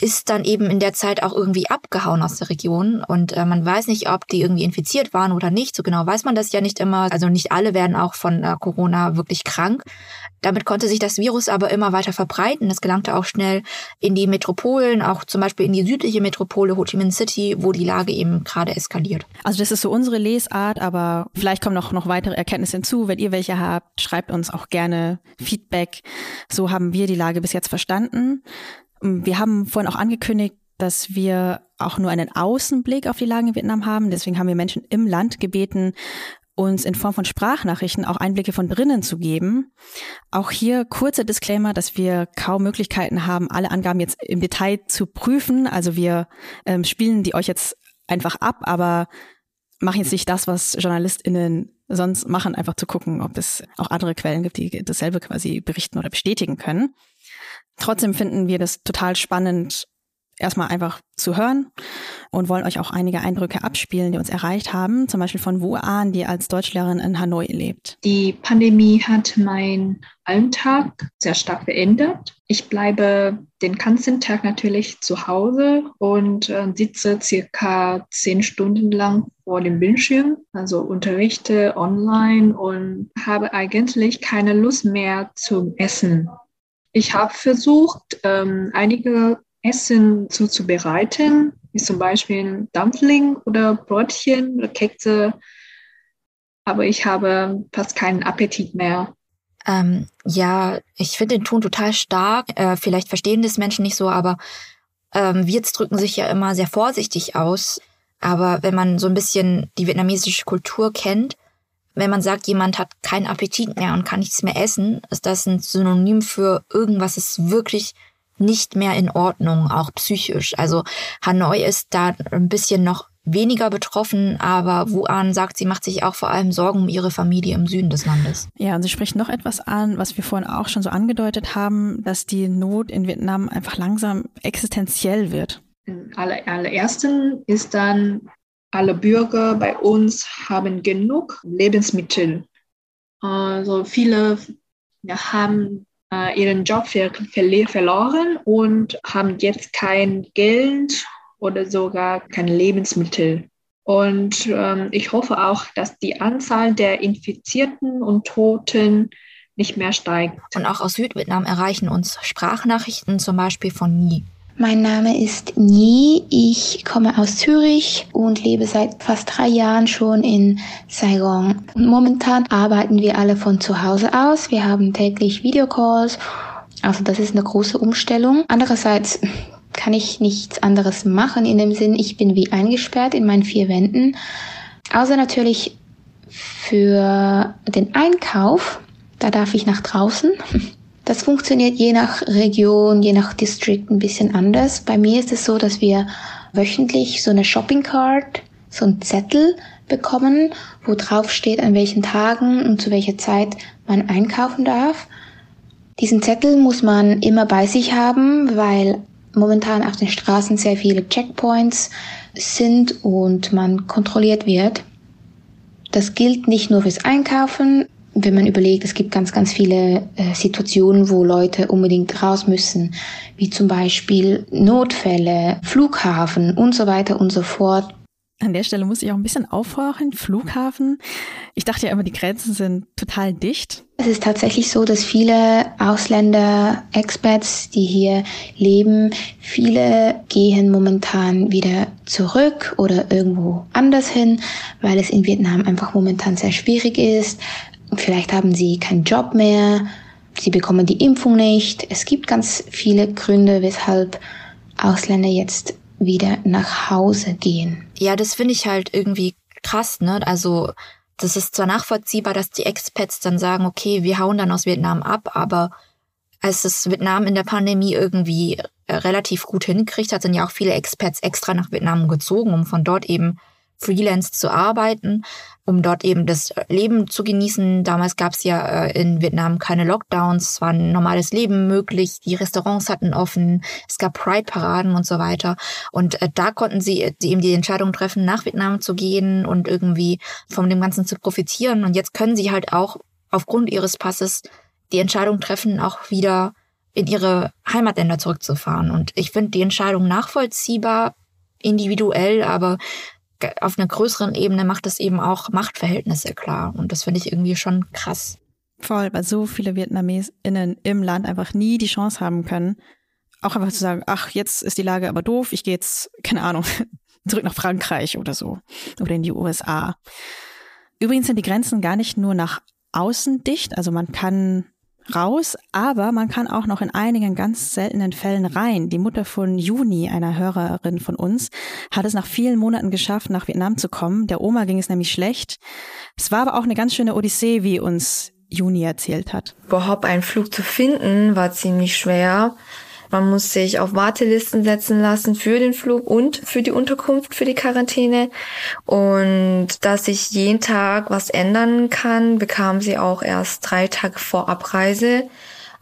ist dann eben in der Zeit auch irgendwie abgehauen aus der Region und äh, man weiß nicht, ob die irgendwie infiziert waren oder nicht. So genau weiß man das ja nicht immer. Also nicht alle werden auch von äh, Corona wirklich krank. Damit konnte sich das Virus aber immer weiter verbreiten. Es gelangte auch schnell in die Metropolen, auch zum Beispiel in die südliche Metropole Ho Chi Minh City, wo die Lage eben gerade eskaliert. Also das ist so unsere Lesart, aber vielleicht kommen noch, noch weitere Erkenntnisse hinzu. Wenn ihr welche habt, schreibt uns auch gerne Feedback. So haben wir die Lage bis jetzt verstanden. Wir haben vorhin auch angekündigt, dass wir auch nur einen Außenblick auf die Lage in Vietnam haben. Deswegen haben wir Menschen im Land gebeten, uns in Form von Sprachnachrichten auch Einblicke von drinnen zu geben. Auch hier kurzer Disclaimer, dass wir kaum Möglichkeiten haben, alle Angaben jetzt im Detail zu prüfen. Also wir ähm, spielen die euch jetzt einfach ab, aber machen jetzt nicht das, was JournalistInnen sonst machen, einfach zu gucken, ob es auch andere Quellen gibt, die dasselbe quasi berichten oder bestätigen können. Trotzdem finden wir das total spannend, erstmal einfach zu hören und wollen euch auch einige Eindrücke abspielen, die uns erreicht haben, zum Beispiel von Wu An, die als Deutschlehrerin in Hanoi lebt. Die Pandemie hat meinen Alltag sehr stark verändert. Ich bleibe den ganzen Tag natürlich zu Hause und äh, sitze circa zehn Stunden lang vor dem Bildschirm, also unterrichte online und habe eigentlich keine Lust mehr zum Essen. Ich habe versucht, ähm, einige Essen zuzubereiten, wie zum Beispiel Dumpling oder Brötchen oder Kekse, aber ich habe fast keinen Appetit mehr. Ähm, ja, ich finde den Ton total stark. Äh, vielleicht verstehen das Menschen nicht so, aber ähm, Wirts drücken sich ja immer sehr vorsichtig aus. Aber wenn man so ein bisschen die vietnamesische Kultur kennt, wenn man sagt, jemand hat keinen Appetit mehr und kann nichts mehr essen, ist das ein Synonym für irgendwas ist wirklich nicht mehr in Ordnung, auch psychisch. Also Hanoi ist da ein bisschen noch weniger betroffen, aber Wuhan sagt, sie macht sich auch vor allem Sorgen um ihre Familie im Süden des Landes. Ja, und sie spricht noch etwas an, was wir vorhin auch schon so angedeutet haben, dass die Not in Vietnam einfach langsam existenziell wird. Aller, allerersten ist dann alle Bürger bei uns haben genug Lebensmittel. Also viele haben äh, ihren Job ver ver verloren und haben jetzt kein Geld oder sogar kein Lebensmittel. Und ähm, ich hoffe auch, dass die Anzahl der Infizierten und Toten nicht mehr steigt. Und auch aus Südvietnam erreichen uns Sprachnachrichten, zum Beispiel von Nie. Mein Name ist Nhi, ich komme aus Zürich und lebe seit fast drei Jahren schon in Saigon. Momentan arbeiten wir alle von zu Hause aus. Wir haben täglich Videocalls. Also das ist eine große Umstellung. Andererseits kann ich nichts anderes machen in dem Sinn, ich bin wie eingesperrt in meinen vier Wänden. Außer natürlich für den Einkauf, da darf ich nach draußen. Das funktioniert je nach Region, je nach District ein bisschen anders. Bei mir ist es so, dass wir wöchentlich so eine Shopping Card, so ein Zettel bekommen, wo drauf steht, an welchen Tagen und zu welcher Zeit man einkaufen darf. Diesen Zettel muss man immer bei sich haben, weil momentan auf den Straßen sehr viele Checkpoints sind und man kontrolliert wird. Das gilt nicht nur fürs Einkaufen, wenn man überlegt, es gibt ganz, ganz viele äh, Situationen, wo Leute unbedingt raus müssen, wie zum Beispiel Notfälle, Flughafen und so weiter und so fort. An der Stelle muss ich auch ein bisschen aufhorchen. Flughafen. Ich dachte ja immer, die Grenzen sind total dicht. Es ist tatsächlich so, dass viele Ausländer, Expats, die hier leben, viele gehen momentan wieder zurück oder irgendwo anders hin, weil es in Vietnam einfach momentan sehr schwierig ist. Vielleicht haben sie keinen Job mehr, sie bekommen die Impfung nicht. Es gibt ganz viele Gründe, weshalb Ausländer jetzt wieder nach Hause gehen. Ja, das finde ich halt irgendwie krass, ne? Also das ist zwar nachvollziehbar, dass die Expats dann sagen, okay, wir hauen dann aus Vietnam ab, aber als es Vietnam in der Pandemie irgendwie äh, relativ gut hinkriegt, hat sind ja auch viele Expats extra nach Vietnam gezogen, um von dort eben Freelance zu arbeiten, um dort eben das Leben zu genießen. Damals gab es ja äh, in Vietnam keine Lockdowns, es war ein normales Leben möglich, die Restaurants hatten offen, es gab Pride-Paraden und so weiter. Und äh, da konnten sie eben die Entscheidung treffen, nach Vietnam zu gehen und irgendwie von dem Ganzen zu profitieren. Und jetzt können sie halt auch aufgrund ihres Passes die Entscheidung treffen, auch wieder in ihre Heimatländer zurückzufahren. Und ich finde die Entscheidung nachvollziehbar, individuell, aber auf einer größeren Ebene macht es eben auch Machtverhältnisse klar. Und das finde ich irgendwie schon krass. Voll, weil so viele VietnamesInnen im Land einfach nie die Chance haben können, auch einfach zu sagen, ach, jetzt ist die Lage aber doof, ich gehe jetzt, keine Ahnung, zurück nach Frankreich oder so oder in die USA. Übrigens sind die Grenzen gar nicht nur nach außen dicht, also man kann raus, aber man kann auch noch in einigen ganz seltenen Fällen rein. Die Mutter von Juni, einer Hörerin von uns, hat es nach vielen Monaten geschafft, nach Vietnam zu kommen. Der Oma ging es nämlich schlecht. Es war aber auch eine ganz schöne Odyssee, wie uns Juni erzählt hat. Überhaupt einen Flug zu finden, war ziemlich schwer. Man muss sich auf Wartelisten setzen lassen für den Flug und für die Unterkunft, für die Quarantäne. Und dass sich jeden Tag was ändern kann, bekam sie auch erst drei Tage vor Abreise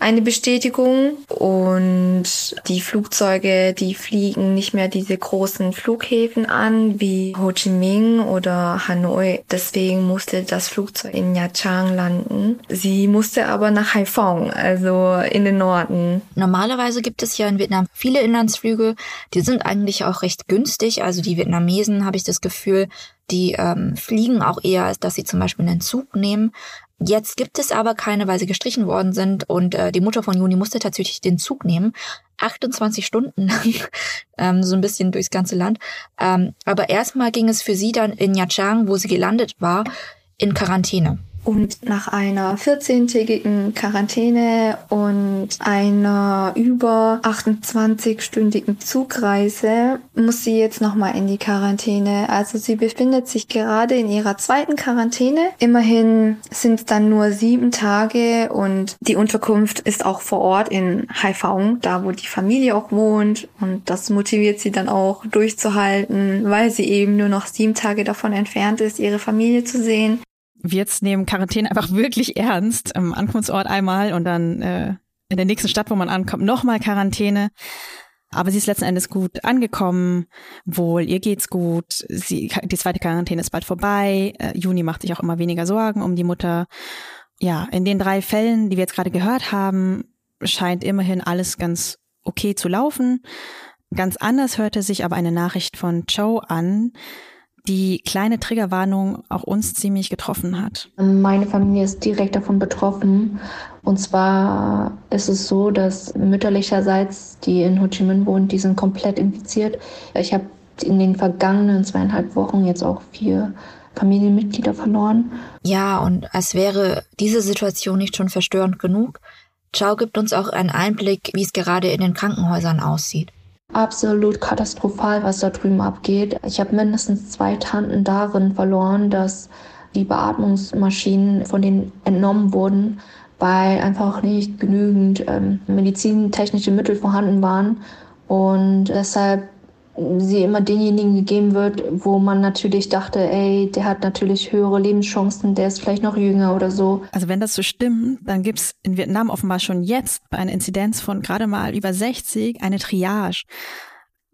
eine Bestätigung und die Flugzeuge, die fliegen nicht mehr diese großen Flughäfen an wie Ho Chi Minh oder Hanoi. Deswegen musste das Flugzeug in Nha Trang landen. Sie musste aber nach Haiphong, also in den Norden. Normalerweise gibt es ja in Vietnam viele Inlandsflüge. Die sind eigentlich auch recht günstig. Also die Vietnamesen, habe ich das Gefühl, die ähm, fliegen auch eher, als dass sie zum Beispiel einen Zug nehmen. Jetzt gibt es aber keine, weil sie gestrichen worden sind und äh, die Mutter von Juni musste tatsächlich den Zug nehmen. 28 Stunden lang, ähm, so ein bisschen durchs ganze Land. Ähm, aber erstmal ging es für sie dann in Nha Trang, wo sie gelandet war, in Quarantäne. Und nach einer 14-tägigen Quarantäne und einer über 28-stündigen Zugreise muss sie jetzt nochmal in die Quarantäne. Also sie befindet sich gerade in ihrer zweiten Quarantäne. Immerhin sind es dann nur sieben Tage und die Unterkunft ist auch vor Ort in Haiphong, da wo die Familie auch wohnt. Und das motiviert sie dann auch durchzuhalten, weil sie eben nur noch sieben Tage davon entfernt ist, ihre Familie zu sehen wir jetzt nehmen Quarantäne einfach wirklich ernst. Am Ankunftsort einmal und dann äh, in der nächsten Stadt, wo man ankommt, nochmal Quarantäne. Aber sie ist letzten Endes gut angekommen, wohl, ihr geht's gut, sie, die zweite Quarantäne ist bald vorbei, äh, Juni macht sich auch immer weniger Sorgen um die Mutter. Ja, in den drei Fällen, die wir jetzt gerade gehört haben, scheint immerhin alles ganz okay zu laufen. Ganz anders hörte sich aber eine Nachricht von Joe an, die kleine Triggerwarnung auch uns ziemlich getroffen hat. Meine Familie ist direkt davon betroffen. Und zwar ist es so, dass mütterlicherseits, die in Ho Chi Minh wohnt, die sind komplett infiziert. Ich habe in den vergangenen zweieinhalb Wochen jetzt auch vier Familienmitglieder verloren. Ja, und als wäre diese Situation nicht schon verstörend genug, Chao gibt uns auch einen Einblick, wie es gerade in den Krankenhäusern aussieht absolut katastrophal, was da drüben abgeht. Ich habe mindestens zwei Tanten darin verloren, dass die Beatmungsmaschinen von denen entnommen wurden, weil einfach nicht genügend ähm, medizintechnische Mittel vorhanden waren. Und deshalb sie immer denjenigen gegeben wird, wo man natürlich dachte, ey, der hat natürlich höhere Lebenschancen, der ist vielleicht noch jünger oder so. Also wenn das so stimmt, dann gibt's in Vietnam offenbar schon jetzt bei einer Inzidenz von gerade mal über 60 eine Triage.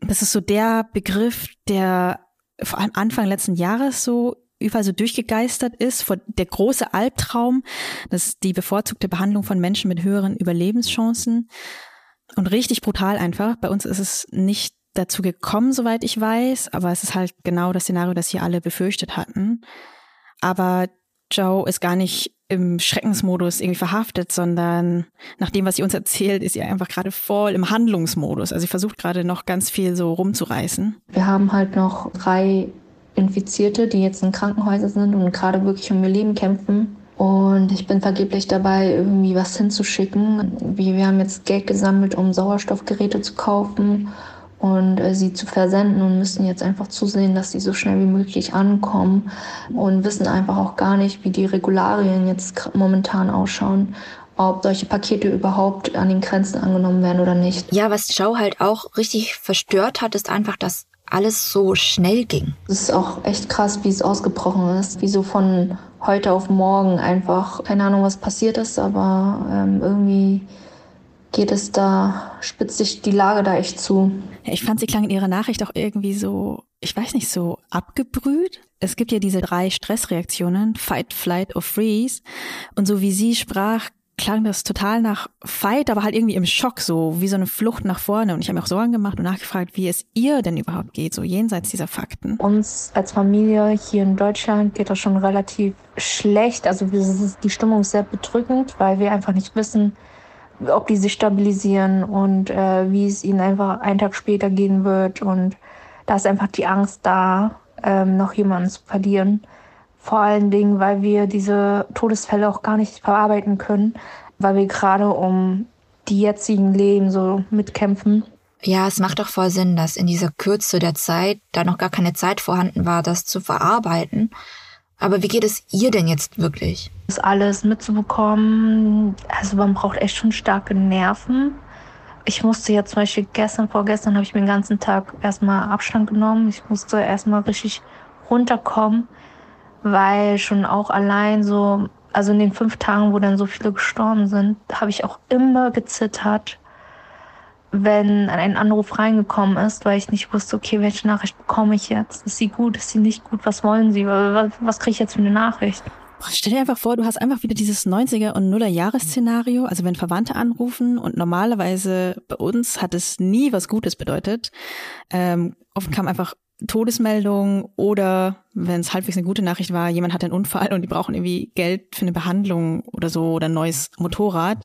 Das ist so der Begriff, der vor allem Anfang letzten Jahres so überall so durchgegeistert ist, vor der große Albtraum, das ist die bevorzugte Behandlung von Menschen mit höheren Überlebenschancen. Und richtig brutal einfach. Bei uns ist es nicht dazu gekommen, soweit ich weiß, aber es ist halt genau das Szenario, das hier alle befürchtet hatten. Aber Joe ist gar nicht im Schreckensmodus irgendwie verhaftet, sondern nach dem, was sie uns erzählt, ist sie einfach gerade voll im Handlungsmodus. Also sie versucht gerade noch ganz viel so rumzureißen. Wir haben halt noch drei Infizierte, die jetzt in Krankenhäusern sind und gerade wirklich um ihr Leben kämpfen. Und ich bin vergeblich dabei, irgendwie was hinzuschicken. Wir haben jetzt Geld gesammelt, um Sauerstoffgeräte zu kaufen und äh, sie zu versenden und müssen jetzt einfach zusehen, dass sie so schnell wie möglich ankommen und wissen einfach auch gar nicht, wie die Regularien jetzt momentan ausschauen ob solche Pakete überhaupt an den Grenzen angenommen werden oder nicht. Ja, was Schau halt auch richtig verstört hat, ist einfach, dass alles so schnell ging. Es ist auch echt krass, wie es ausgebrochen ist, wie so von heute auf morgen einfach, keine Ahnung, was passiert ist, aber ähm, irgendwie geht es da, spitzt sich die Lage da echt zu. Ich fand, sie klang in ihrer Nachricht auch irgendwie so, ich weiß nicht, so abgebrüht. Es gibt ja diese drei Stressreaktionen, Fight, Flight or Freeze. Und so wie sie sprach, klang das total nach Fight, aber halt irgendwie im Schock, so wie so eine Flucht nach vorne. Und ich habe mir auch Sorgen gemacht und nachgefragt, wie es ihr denn überhaupt geht, so jenseits dieser Fakten. Uns als Familie hier in Deutschland geht das schon relativ schlecht. Also die Stimmung ist sehr bedrückend, weil wir einfach nicht wissen, ob die sich stabilisieren und äh, wie es ihnen einfach einen Tag später gehen wird. Und da ist einfach die Angst da, ähm, noch jemanden zu verlieren. Vor allen Dingen, weil wir diese Todesfälle auch gar nicht verarbeiten können, weil wir gerade um die jetzigen Leben so mitkämpfen. Ja, es macht doch voll Sinn, dass in dieser Kürze der Zeit da noch gar keine Zeit vorhanden war, das zu verarbeiten. Aber wie geht es ihr denn jetzt wirklich? Das alles mitzubekommen, also man braucht echt schon starke Nerven. Ich musste ja zum Beispiel gestern, vorgestern habe ich mir den ganzen Tag erstmal Abstand genommen. Ich musste erstmal richtig runterkommen, weil schon auch allein so, also in den fünf Tagen, wo dann so viele gestorben sind, habe ich auch immer gezittert wenn ein Anruf reingekommen ist, weil ich nicht wusste, okay, welche Nachricht bekomme ich jetzt? Ist sie gut, ist sie nicht gut, was wollen sie? Was, was kriege ich jetzt für eine Nachricht? Stell dir einfach vor, du hast einfach wieder dieses 90er und Nuller Jahresszenario, also wenn Verwandte anrufen und normalerweise bei uns hat es nie was Gutes bedeutet. Ähm, oft kam einfach Todesmeldung oder wenn es halbwegs eine gute Nachricht war, jemand hat einen Unfall und die brauchen irgendwie Geld für eine Behandlung oder so oder ein neues Motorrad.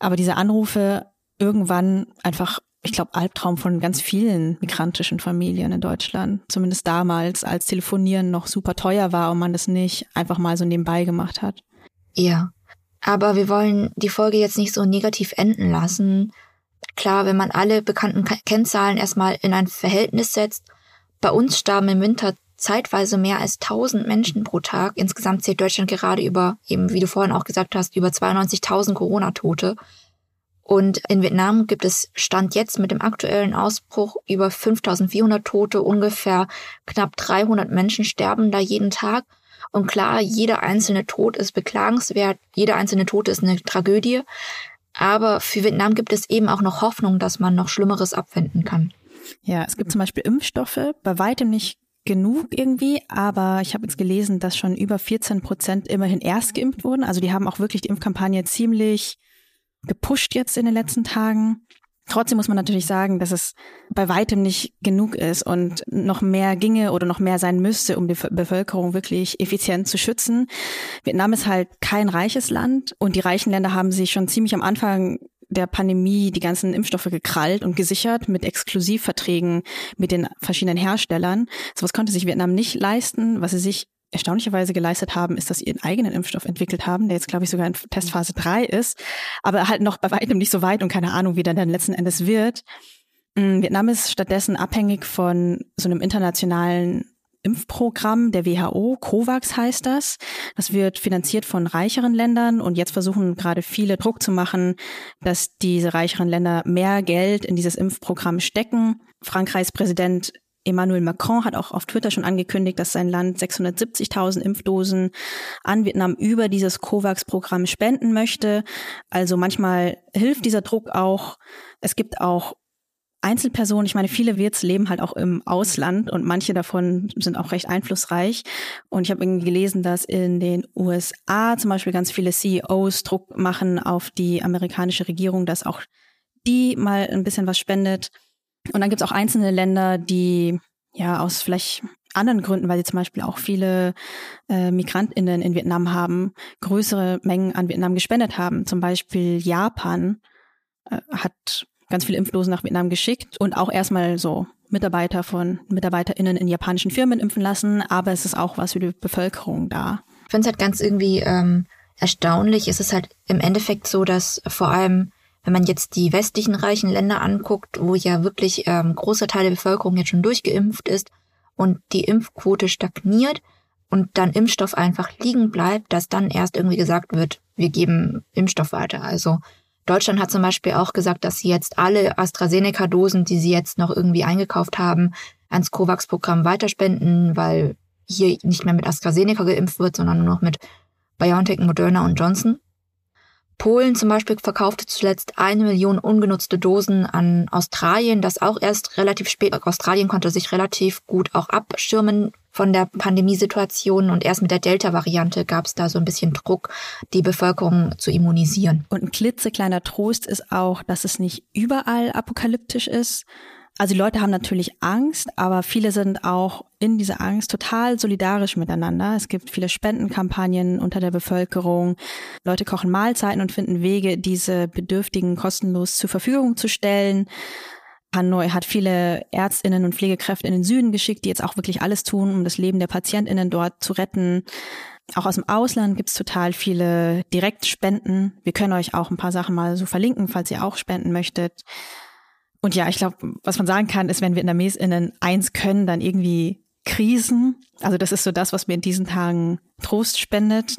Aber diese Anrufe irgendwann einfach, ich glaube, Albtraum von ganz vielen migrantischen Familien in Deutschland. Zumindest damals, als Telefonieren noch super teuer war und man das nicht einfach mal so nebenbei gemacht hat. Ja. Aber wir wollen die Folge jetzt nicht so negativ enden lassen. Klar, wenn man alle bekannten Kennzahlen erstmal in ein Verhältnis setzt, bei uns starben im Winter zeitweise mehr als 1000 Menschen pro Tag. Insgesamt zählt Deutschland gerade über, eben wie du vorhin auch gesagt hast, über 92.000 Corona-Tote. Und in Vietnam gibt es Stand jetzt mit dem aktuellen Ausbruch über 5400 Tote, ungefähr knapp 300 Menschen sterben da jeden Tag. Und klar, jeder einzelne Tod ist beklagenswert, jeder einzelne Tod ist eine Tragödie. Aber für Vietnam gibt es eben auch noch Hoffnung, dass man noch Schlimmeres abwenden kann. Ja, es gibt zum Beispiel Impfstoffe, bei weitem nicht genug irgendwie, aber ich habe jetzt gelesen, dass schon über 14 Prozent immerhin erst geimpft wurden. Also die haben auch wirklich die Impfkampagne ziemlich gepusht jetzt in den letzten Tagen. Trotzdem muss man natürlich sagen, dass es bei weitem nicht genug ist und noch mehr ginge oder noch mehr sein müsste, um die Bevölkerung wirklich effizient zu schützen. Vietnam ist halt kein reiches Land und die reichen Länder haben sich schon ziemlich am Anfang der Pandemie die ganzen Impfstoffe gekrallt und gesichert mit Exklusivverträgen mit den verschiedenen Herstellern. Sowas konnte sich Vietnam nicht leisten, was sie sich erstaunlicherweise geleistet haben, ist, dass sie ihren eigenen Impfstoff entwickelt haben, der jetzt, glaube ich, sogar in Testphase 3 ist, aber halt noch bei weitem nicht so weit und keine Ahnung, wie der dann letzten Endes wird. Mm, Vietnam ist stattdessen abhängig von so einem internationalen Impfprogramm der WHO, COVAX heißt das. Das wird finanziert von reicheren Ländern und jetzt versuchen gerade viele Druck zu machen, dass diese reicheren Länder mehr Geld in dieses Impfprogramm stecken. Frankreichs Präsident Emmanuel Macron hat auch auf Twitter schon angekündigt, dass sein Land 670.000 Impfdosen an Vietnam über dieses COVAX-Programm spenden möchte. Also manchmal hilft dieser Druck auch. Es gibt auch Einzelpersonen, ich meine, viele Wirts leben halt auch im Ausland und manche davon sind auch recht einflussreich. Und ich habe gelesen, dass in den USA zum Beispiel ganz viele CEOs Druck machen auf die amerikanische Regierung, dass auch die mal ein bisschen was spendet. Und dann gibt es auch einzelne Länder, die ja aus vielleicht anderen Gründen, weil sie zum Beispiel auch viele äh, MigrantInnen in Vietnam haben, größere Mengen an Vietnam gespendet haben. Zum Beispiel Japan äh, hat ganz viele Impfdosen nach Vietnam geschickt und auch erstmal so Mitarbeiter von MitarbeiterInnen in japanischen Firmen impfen lassen, aber es ist auch was für die Bevölkerung da. Ich finde es halt ganz irgendwie ähm, erstaunlich. Es ist halt im Endeffekt so, dass vor allem, wenn man jetzt die westlichen reichen Länder anguckt, wo ja wirklich ähm, großer Teil der Bevölkerung jetzt schon durchgeimpft ist und die Impfquote stagniert und dann Impfstoff einfach liegen bleibt, dass dann erst irgendwie gesagt wird, wir geben Impfstoff weiter. Also Deutschland hat zum Beispiel auch gesagt, dass sie jetzt alle AstraZeneca-Dosen, die sie jetzt noch irgendwie eingekauft haben, ans COVAX-Programm weiterspenden, weil hier nicht mehr mit AstraZeneca geimpft wird, sondern nur noch mit BioNTech, Moderna und Johnson. Polen zum Beispiel verkaufte zuletzt eine Million ungenutzte Dosen an Australien, das auch erst relativ spät. Australien konnte sich relativ gut auch abschirmen von der Pandemiesituation und erst mit der Delta-Variante gab es da so ein bisschen Druck, die Bevölkerung zu immunisieren. Und ein klitzekleiner Trost ist auch, dass es nicht überall apokalyptisch ist. Also die Leute haben natürlich Angst, aber viele sind auch in dieser Angst total solidarisch miteinander. Es gibt viele Spendenkampagnen unter der Bevölkerung. Leute kochen Mahlzeiten und finden Wege, diese Bedürftigen kostenlos zur Verfügung zu stellen. Hanoi hat viele Ärztinnen und Pflegekräfte in den Süden geschickt, die jetzt auch wirklich alles tun, um das Leben der Patientinnen dort zu retten. Auch aus dem Ausland gibt's total viele Direktspenden. Wir können euch auch ein paar Sachen mal so verlinken, falls ihr auch spenden möchtet. Und ja, ich glaube, was man sagen kann, ist, wenn VietnamesInnen eins können, dann irgendwie Krisen. Also das ist so das, was mir in diesen Tagen Trost spendet.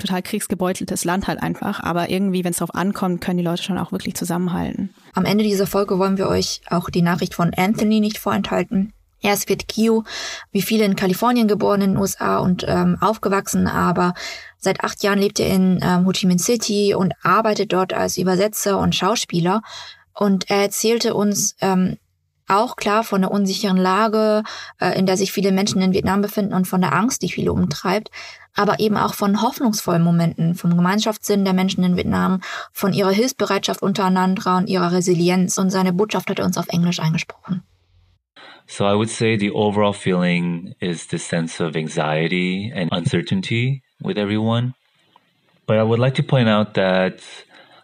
Total kriegsgebeuteltes Land halt einfach. Aber irgendwie, wenn es darauf ankommt, können die Leute schon auch wirklich zusammenhalten. Am Ende dieser Folge wollen wir euch auch die Nachricht von Anthony nicht vorenthalten. Er ist Viet Kio, wie viele in Kalifornien geboren in den USA und ähm, aufgewachsen, aber seit acht Jahren lebt er in ähm, Ho Chi Minh City und arbeitet dort als Übersetzer und Schauspieler. Und er erzählte uns, ähm, auch klar von der unsicheren Lage, äh, in der sich viele Menschen in Vietnam befinden und von der Angst, die viele umtreibt, aber eben auch von hoffnungsvollen Momenten, vom Gemeinschaftssinn der Menschen in Vietnam, von ihrer Hilfsbereitschaft untereinander und ihrer Resilienz. Und seine Botschaft hat er uns auf Englisch eingesprochen. So I would say the overall feeling is the sense of anxiety and uncertainty with everyone. But I would like to point out that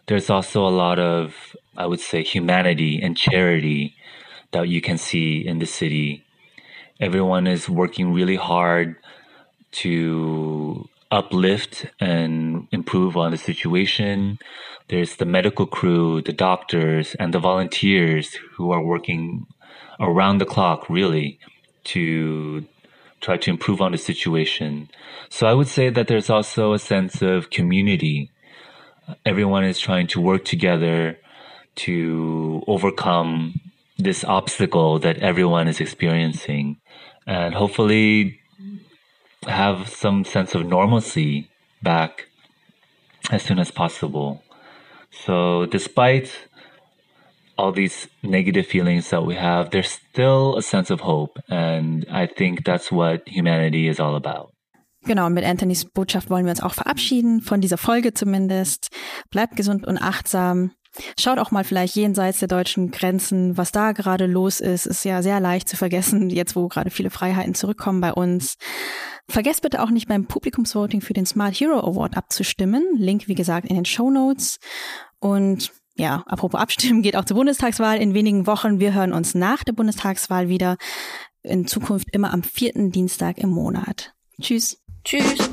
there's also a lot of, I would say, humanity and charity that you can see in the city. Everyone is working really hard to uplift and improve on the situation. There's the medical crew, the doctors, and the volunteers who are working around the clock, really, to try to improve on the situation. So I would say that there's also a sense of community. Everyone is trying to work together to overcome this obstacle that everyone is experiencing and hopefully have some sense of normalcy back as soon as possible. So, despite all these negative feelings that we have, there's still a sense of hope. And I think that's what humanity is all about. Genau, mit Anthonys Botschaft wollen wir uns auch verabschieden, von dieser Folge zumindest. Bleibt gesund und achtsam. Schaut auch mal vielleicht jenseits der deutschen Grenzen, was da gerade los ist. Ist ja sehr leicht zu vergessen, jetzt wo gerade viele Freiheiten zurückkommen bei uns. Vergesst bitte auch nicht beim Publikumsvoting für den Smart Hero Award abzustimmen. Link, wie gesagt, in den Show Notes. Und ja, apropos Abstimmen, geht auch zur Bundestagswahl in wenigen Wochen. Wir hören uns nach der Bundestagswahl wieder. In Zukunft immer am vierten Dienstag im Monat. Tschüss. Tschüss.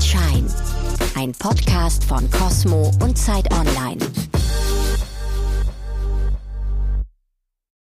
Shine ein Podcast von Cosmo und Zeit Online.